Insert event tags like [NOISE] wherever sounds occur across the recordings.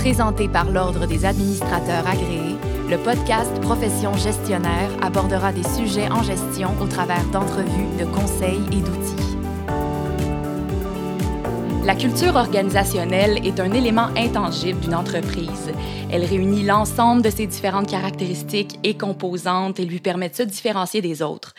Présenté par l'Ordre des administrateurs agréés, le podcast Profession gestionnaire abordera des sujets en gestion au travers d'entrevues, de conseils et d'outils. La culture organisationnelle est un élément intangible d'une entreprise. Elle réunit l'ensemble de ses différentes caractéristiques et composantes et lui permet de se différencier des autres.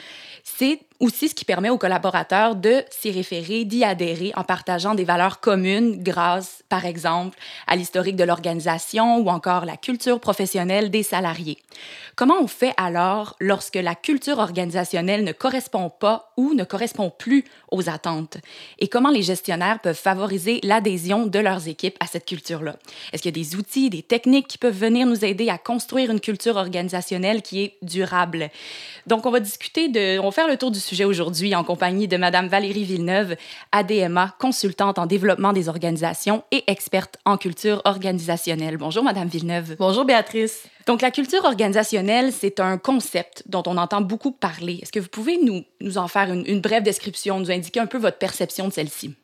C'est aussi ce qui permet aux collaborateurs de s'y référer, d'y adhérer en partageant des valeurs communes grâce, par exemple, à l'historique de l'organisation ou encore la culture professionnelle des salariés. Comment on fait alors lorsque la culture organisationnelle ne correspond pas ou ne correspond plus aux attentes? Et comment les gestionnaires peuvent favoriser l'adhésion de leurs équipes à cette culture-là? Est-ce qu'il y a des outils, des techniques qui peuvent venir nous aider à construire une culture organisationnelle qui est durable? Donc, on va discuter de, on va faire le tour du sujet aujourd'hui en compagnie de Madame Valérie Villeneuve, ADMA, consultante en développement des organisations et experte en culture organisationnelle. Bonjour, Madame Villeneuve. Bonjour, Béatrice. Donc, la culture organisationnelle, c'est un concept dont on entend beaucoup parler. Est-ce que vous pouvez nous, nous en faire une, une brève description, nous indiquer un peu votre perception de celle-ci?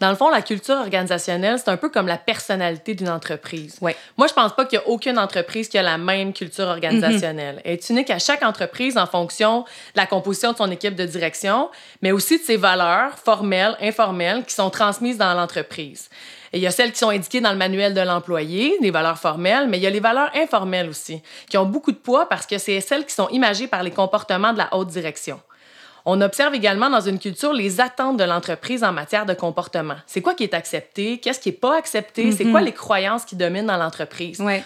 Dans le fond, la culture organisationnelle, c'est un peu comme la personnalité d'une entreprise. Ouais. Moi, je pense pas qu'il y a aucune entreprise qui a la même culture organisationnelle. Elle est unique à chaque entreprise en fonction de la composition de son équipe de direction, mais aussi de ses valeurs formelles, informelles, qui sont transmises dans l'entreprise. Il y a celles qui sont indiquées dans le manuel de l'employé, les valeurs formelles, mais il y a les valeurs informelles aussi, qui ont beaucoup de poids parce que c'est celles qui sont imagées par les comportements de la haute direction. On observe également dans une culture les attentes de l'entreprise en matière de comportement. C'est quoi qui est accepté? Qu'est-ce qui n'est pas accepté? C'est quoi les croyances qui dominent dans l'entreprise? Ouais.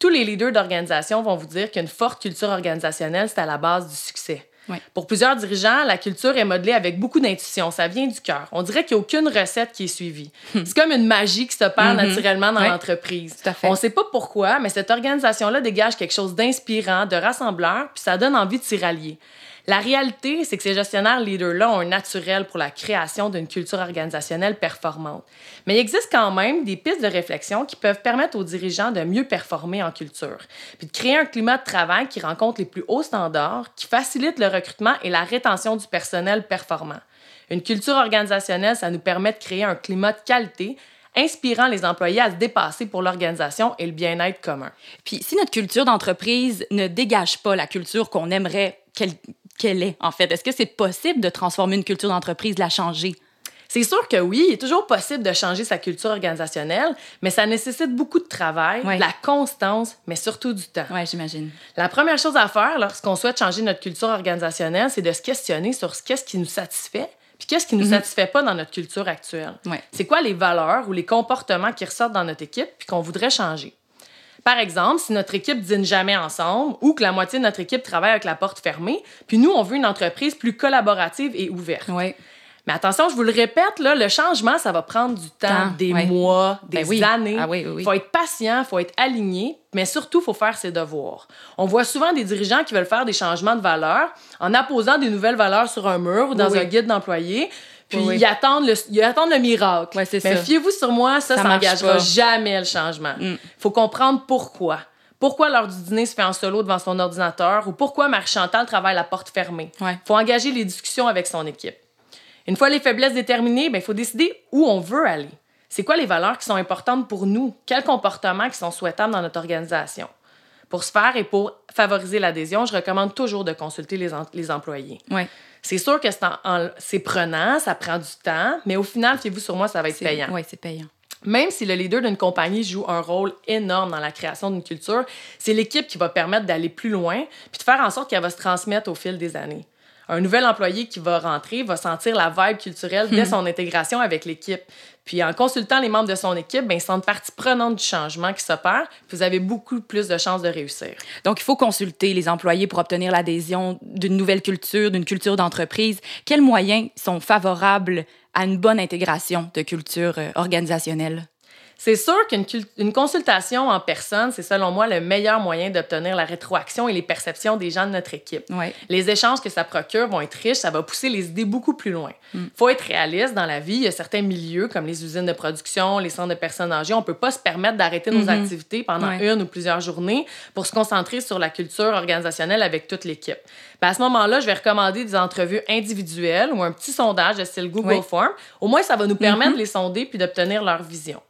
Tous les leaders d'organisation vont vous dire qu'une forte culture organisationnelle, c'est à la base du succès. Pour plusieurs dirigeants, la culture est modelée avec beaucoup d'intuition. Ça vient du cœur. On dirait qu'il n'y a aucune recette qui est suivie. C'est comme une magie qui s'opère naturellement dans l'entreprise. On ne sait pas pourquoi, mais cette organisation-là dégage quelque chose d'inspirant, de rassembleur, puis ça donne envie de s'y rallier. La réalité, c'est que ces gestionnaires leaders-là ont un naturel pour la création d'une culture organisationnelle performante. Mais il existe quand même des pistes de réflexion qui peuvent permettre aux dirigeants de mieux performer en culture, puis de créer un climat de travail qui rencontre les plus hauts standards, qui facilite le recrutement et la rétention du personnel performant. Une culture organisationnelle, ça nous permet de créer un climat de qualité, inspirant les employés à se dépasser pour l'organisation et le bien-être commun. Puis si notre culture d'entreprise ne dégage pas la culture qu'on aimerait qu'elle est, en fait, est-ce que c'est possible de transformer une culture d'entreprise, de la changer? C'est sûr que oui, il est toujours possible de changer sa culture organisationnelle, mais ça nécessite beaucoup de travail, de la constance, mais surtout du temps. Oui, j'imagine. La première chose à faire lorsqu'on souhaite changer notre culture organisationnelle, c'est de se questionner sur ce qu'est-ce qui nous satisfait, puis qu'est-ce qui nous satisfait pas dans notre culture actuelle. Ouais. C'est quoi les valeurs ou les comportements qui ressortent dans notre équipe puis qu'on voudrait changer? Par exemple, si notre équipe dîne jamais ensemble ou que la moitié de notre équipe travaille avec la porte fermée, puis nous, on veut une entreprise plus collaborative et ouverte. Oui. Mais attention, je vous le répète, là, le changement, ça va prendre du temps, Temps, des mois, des Ben oui. années. Ah oui, oui, oui. faut être patient, faut être aligné, mais surtout, faut faire ses devoirs. On voit souvent des dirigeants qui veulent faire des changements de valeurs en apposant des nouvelles valeurs sur un mur ou dans un guide d'employés. Puis Oui, ils, attendent le, ils attendent le miracle. Ouais, c'est mais ça. fiez-vous sur moi, ça, Ça n'engagera jamais le changement. Il Mm. faut comprendre pourquoi. Pourquoi l'heure du dîner se fait en solo devant son ordinateur ou pourquoi Marie-Chantal travaille la porte fermée. Ouais. faut engager les discussions avec son équipe. Une fois les faiblesses déterminées, il faut décider où on veut aller. C'est quoi les valeurs qui sont importantes pour nous? Quels comportements qui sont souhaitables dans notre organisation? Pour ce faire et pour favoriser l'adhésion, je recommande toujours de consulter les, les employés. C'est sûr que c'est en- en- c'est prenant, ça prend du temps, mais au final, fiez-vous sur moi, ça va être payant. Oui, c'est payant. Même si le leader d'une compagnie joue un rôle énorme dans la création d'une culture, c'est l'équipe qui va permettre d'aller plus loin puis de faire en sorte qu'elle va se transmettre au fil des années. Un nouvel employé qui va rentrer va sentir la vibe culturelle dès son intégration avec l'équipe. Puis en consultant les membres de son équipe, ben, ils sont partie prenante du changement qui s'opère. Vous avez beaucoup plus de chances de réussir. Donc, il faut consulter les employés pour obtenir l'adhésion d'une nouvelle culture, d'une culture d'entreprise. Quels moyens sont favorables à une bonne intégration de culture euh, organisationnelle? C'est sûr qu'une une consultation en personne, c'est selon moi le meilleur moyen d'obtenir la rétroaction et les perceptions des gens de notre équipe. Ouais. Les échanges que ça procure vont être riches, ça va pousser les idées beaucoup plus loin. Il faut être réaliste dans la vie. Il y a certains milieux, comme les usines de production, les centres de personnes âgées, on peut pas se permettre d'arrêter nos Mhm. activités pendant Ouais. une ou plusieurs journées pour se concentrer sur la culture organisationnelle avec toute l'équipe. Ben, à ce moment-là, je vais recommander des entrevues individuelles ou un petit sondage de style Google Oui. Form. Au moins, ça va nous permettre Mhm. de les sonder puis d'obtenir leur vision.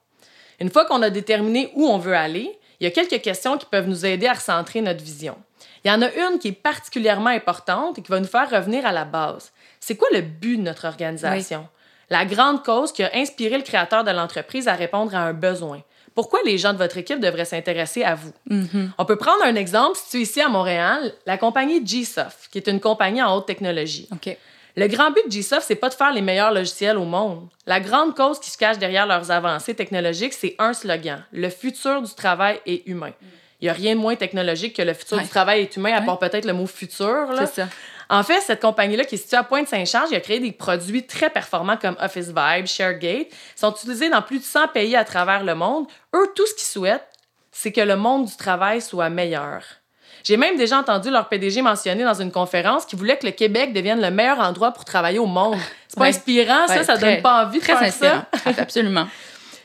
Une fois qu'on a déterminé où on veut aller, il y a quelques questions qui peuvent nous aider à recentrer notre vision. Il y en a une qui est particulièrement importante et qui va nous faire revenir à la base. C'est quoi le but de notre organisation? La grande cause qui a inspiré le créateur de l'entreprise à répondre à un besoin. Pourquoi les gens de votre équipe devraient s'intéresser à vous? Mm-hmm. On peut prendre un exemple, si tu es ici à Montréal, la compagnie G-Soft, qui est une compagnie en haute technologie. Le grand but de G-Soft, c'est pas de faire les meilleurs logiciels au monde. La grande cause qui se cache derrière leurs avancées technologiques, c'est un slogan le futur du travail est humain. Il n'y a rien de moins technologique que le futur Ouais. du travail est humain, à Ouais. part peut-être le mot futur. C'est ça. En fait, cette compagnie-là, qui est située à Pointe-Saint-Charles, a créé des produits très performants comme Office Vibe, ShareGate. Ils sont utilisés dans plus de 100 pays à travers le monde. Eux, tout ce qu'ils souhaitent, c'est que le monde du travail soit meilleur. J'ai même déjà entendu leur PDG mentionner dans une conférence qu'il voulait que le Québec devienne le meilleur endroit pour travailler au monde. C'est pas Ouais. inspirant, ça? Ouais, ça très- donne pas envie de Très faire inspirant. ça? Absolument. [LAUGHS]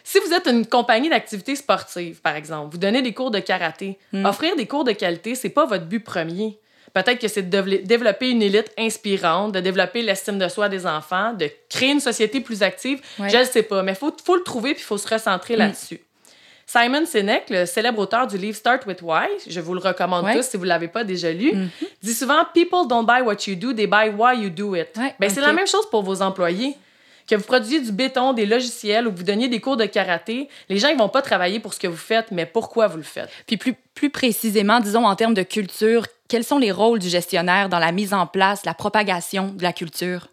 Si vous êtes une compagnie d'activités sportives, par exemple, vous donnez des cours de karaté, Hmm. offrir des cours de qualité, c'est pas votre but premier. Peut-être que c'est de dévelop- développer une élite inspirante, de développer l'estime de soi des enfants, de créer une société plus active. Ouais. Je ne sais pas, mais il faut, faut le trouver puis il faut se recentrer Mm. là-dessus. Simon Sinek, le célèbre auteur du livre Start with Why, je vous le recommande Ouais. tous si vous ne l'avez pas déjà lu, Mhm. dit souvent People don't buy what you do, they buy why you do it. Ouais, Ben, C'est la même chose pour vos employés. Que vous produisiez du béton, des logiciels ou que vous donniez des cours de karaté, les gens ils vont pas travailler pour ce que vous faites, mais pourquoi vous le faites? Puis plus, plus précisément, disons en termes de culture, quels sont les rôles du gestionnaire dans la mise en place, la propagation de la culture?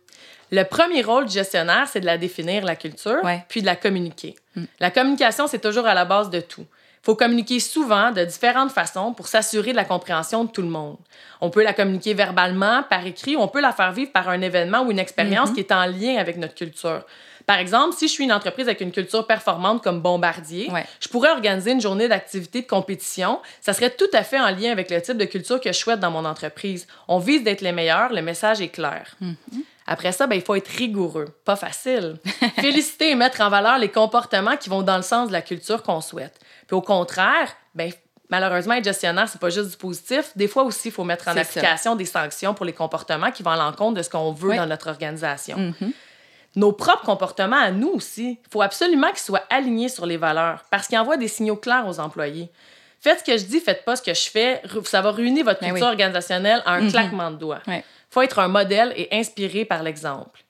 Le premier rôle du gestionnaire, c'est de la définir, la culture, Ouais. puis de la communiquer. Mm. La communication, c'est toujours à la base de tout. Il faut communiquer souvent de différentes façons pour s'assurer de la compréhension de tout le monde. On peut la communiquer verbalement, par écrit, ou on peut la faire vivre par un événement ou une expérience Mhm. qui est en lien avec notre culture. Par exemple, si je suis une entreprise avec une culture performante comme Bombardier, Ouais. je pourrais organiser une journée d'activité de compétition. Ça serait tout à fait en lien avec le type de culture que je souhaite dans mon entreprise. On vise d'être les meilleurs, le message est clair. Après ça, ben, il faut être rigoureux. Pas facile. [LAUGHS] Féliciter et mettre en valeur les comportements qui vont dans le sens de la culture qu'on souhaite. Puis au contraire, ben, malheureusement, être gestionnaire, c'est pas juste du positif. Des fois aussi, il faut mettre en application des sanctions pour les comportements qui vont à l'encontre de ce qu'on veut Oui. dans notre organisation. Mhm. Nos propres comportements à nous aussi, il faut absolument qu'ils soient alignés sur les valeurs parce qu'ils envoient des signaux clairs aux employés. Faites ce que je dis, faites pas ce que je fais. Ça va ruiner votre Ben culture oui. organisationnelle à un Mhm. claquement de doigts. Ouais. Faut être un modèle et inspiré par l'exemple.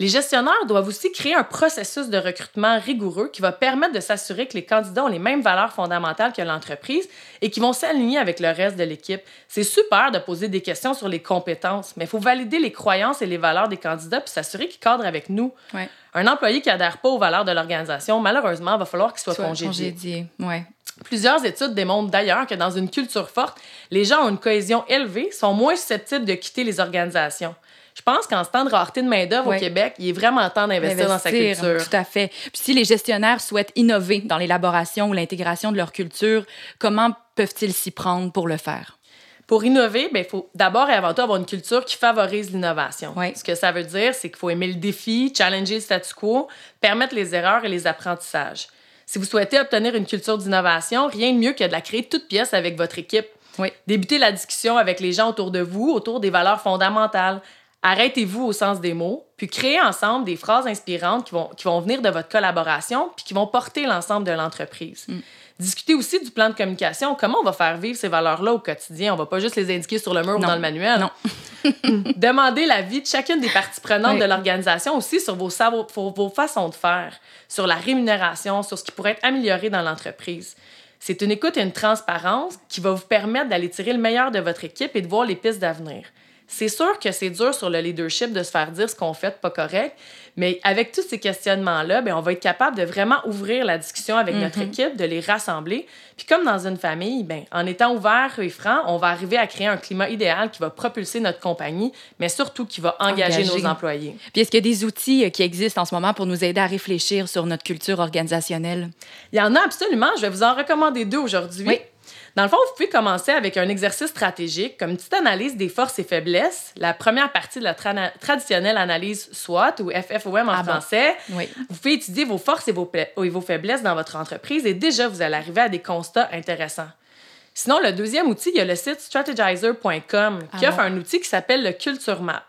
Les gestionnaires doivent aussi créer un processus de recrutement rigoureux qui va permettre de s'assurer que les candidats ont les mêmes valeurs fondamentales que l'entreprise et qui vont s'aligner avec le reste de l'équipe. C'est super de poser des questions sur les compétences, mais il faut valider les croyances et les valeurs des candidats puis s'assurer qu'ils cadrent avec nous. Ouais. Un employé qui adhère pas aux valeurs de l'organisation, malheureusement, va falloir qu'il soit, Soit congédié. congédié. Ouais. Plusieurs études démontrent d'ailleurs que dans une culture forte, les gens ont une cohésion élevée, sont moins susceptibles de quitter les organisations. Je pense qu'en ce temps de rareté de main-d'œuvre au Québec, il est vraiment temps d'investir dans sa culture. Tout à fait. Puis si les gestionnaires souhaitent innover dans l'élaboration ou l'intégration de leur culture, comment peuvent-ils s'y prendre pour le faire? Pour innover, ben, il faut d'abord et avant tout avoir une culture qui favorise l'innovation. Ce que ça veut dire, c'est qu'il faut aimer le défi, challenger le statu quo, permettre les erreurs et les apprentissages. Si vous souhaitez obtenir une culture d'innovation, rien de mieux que de la créer toute pièce avec votre équipe. Oui. Débutez la discussion avec les gens autour de vous, autour des valeurs fondamentales. Arrêtez-vous au sens des mots, puis créez ensemble des phrases inspirantes qui vont, qui vont venir de votre collaboration, puis qui vont porter l'ensemble de l'entreprise. Mm. Discutez aussi du plan de communication. Comment on va faire vivre ces valeurs-là au quotidien? On va pas juste les indiquer sur le mur ou dans le manuel. Non. [LAUGHS] Demandez l'avis de chacune des parties prenantes Oui. de l'organisation aussi sur vos, vos façons de faire, sur la rémunération, sur ce qui pourrait être amélioré dans l'entreprise. C'est une écoute et une transparence qui va vous permettre d'aller tirer le meilleur de votre équipe et de voir les pistes d'avenir. C'est sûr que c'est dur sur le leadership de se faire dire ce qu'on fait de pas correct, mais avec tous ces questionnements-là, ben, on va être capable de vraiment ouvrir la discussion avec notre Mhm. équipe, de les rassembler. Puis comme dans une famille, ben, en étant ouvert et franc, on va arriver à créer un climat idéal qui va propulser notre compagnie, mais surtout qui va engager, Engager. nos employés. Puis est-ce qu'il y a des outils euh, qui existent en ce moment pour nous aider à réfléchir sur notre culture organisationnelle? Il y en a absolument. Je vais vous en recommander deux aujourd'hui. Oui. Dans le fond, vous pouvez commencer avec un exercice stratégique, comme une petite analyse des forces et faiblesses. La première partie de la traditionnelle analyse SWOT ou FFOM en Ah bon. français. Oui. Vous pouvez étudier vos forces et vos, pla- et vos faiblesses dans votre entreprise et déjà, vous allez arriver à des constats intéressants. Sinon, le deuxième outil, il y a le site strategizer.com qui Ah offre bon? un outil qui s'appelle le Culture Map.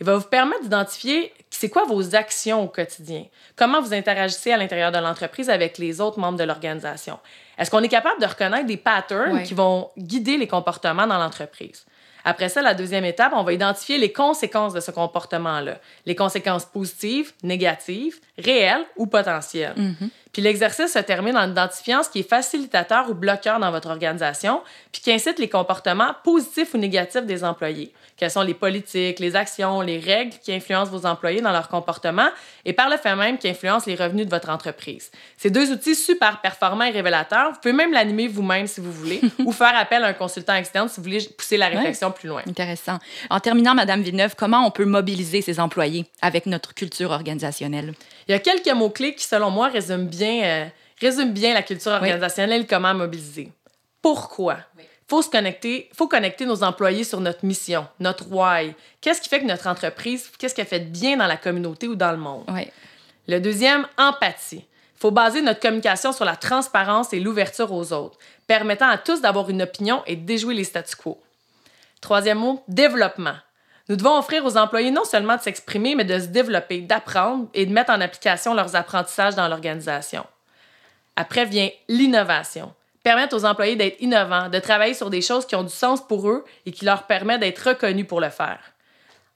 Il va vous permettre d'identifier c'est quoi vos actions au quotidien, comment vous interagissez à l'intérieur de l'entreprise avec les autres membres de l'organisation. Est-ce qu'on est capable de reconnaître des patterns qui vont guider les comportements dans l'entreprise? Après ça, la deuxième étape, on va identifier les conséquences de ce comportement-là. Les conséquences positives, négatives, réelles ou potentielles. Mm-hmm. Puis l'exercice se termine en identifiant ce qui est facilitateur ou bloqueur dans votre organisation, puis qui incite les comportements positifs ou négatifs des employés. Quelles sont les politiques, les actions, les règles qui influencent vos employés dans leur comportement et par le fait même qui influencent les revenus de votre entreprise. Ces deux outils super performants et révélateurs. Vous pouvez même l'animer vous-même si vous voulez [LAUGHS] ou faire appel à un consultant externe si vous voulez pousser la réflexion plus loin. Intéressant. En terminant, Madame Villeneuve, comment on peut mobiliser ses employés avec notre culture organisationnelle? Il y a quelques mots-clés qui, selon moi, résument bien, euh, résument bien la culture organisationnelle et comment mobiliser. Pourquoi? faut se connecter, faut connecter nos employés sur notre mission, notre why. Qu'est-ce qui fait que notre entreprise, qu'est-ce qu'elle fait de bien dans la communauté ou dans le monde? Le deuxième, empathie. Il faut baser notre communication sur la transparence et l'ouverture aux autres, permettant à tous d'avoir une opinion et de déjouer les statu quo. Troisième mot, développement. Nous devons offrir aux employés non seulement de s'exprimer, mais de se développer, d'apprendre et de mettre en application leurs apprentissages dans l'organisation. Après vient l'innovation permettre aux employés d'être innovants, de travailler sur des choses qui ont du sens pour eux et qui leur permettent d'être reconnus pour le faire.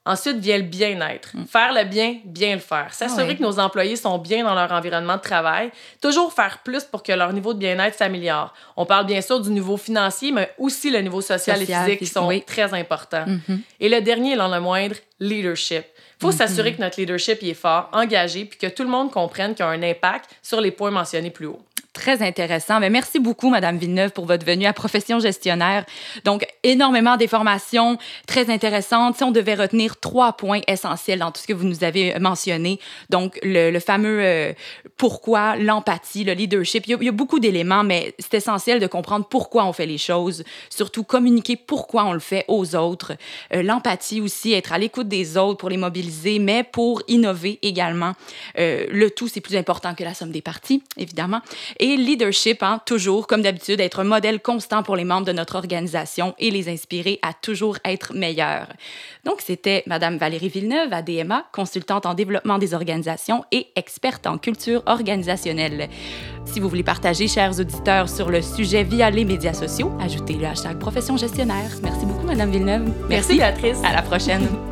Ensuite vient le bien-être. Mm. Faire le bien, bien le faire. S'assurer que nos employés sont bien dans leur environnement de travail. Toujours faire plus pour que leur niveau de bien-être s'améliore. On parle bien sûr du niveau financier, mais aussi le niveau social, et physique qui sont très importants. Mm-hmm. Et le dernier, non le moindre, leadership. Il faut mm-hmm. s'assurer que notre leadership est fort, engagé, puis que tout le monde comprenne qu'il y a un impact sur les points mentionnés plus haut très intéressant. Mais merci beaucoup, Madame Villeneuve, pour votre venue à Profession gestionnaire. Donc, énormément d'informations très intéressantes. Si on devait retenir trois points essentiels dans tout ce que vous nous avez mentionné, donc le, fameux euh, pourquoi, l'empathie, le leadership, il y a, beaucoup d'éléments, mais c'est essentiel de comprendre pourquoi on fait les choses, surtout communiquer pourquoi on le fait aux autres. Euh, l'empathie aussi, être à l'écoute des autres pour les mobiliser, mais pour innover également. Euh, le tout, c'est plus important que la somme des parties, évidemment. Leadership, hein, toujours, comme d'habitude, être un modèle constant pour les membres de notre organisation et les inspirer à toujours être meilleurs. Donc, c'était Madame Valérie Villeneuve, ADMA, consultante en développement des organisations et experte en culture organisationnelle. Si vous voulez partager, chers auditeurs, sur le sujet via les médias sociaux, ajoutez le hashtag profession gestionnaire. Merci beaucoup, Madame Villeneuve. Merci, Merci Béatrice. À la prochaine.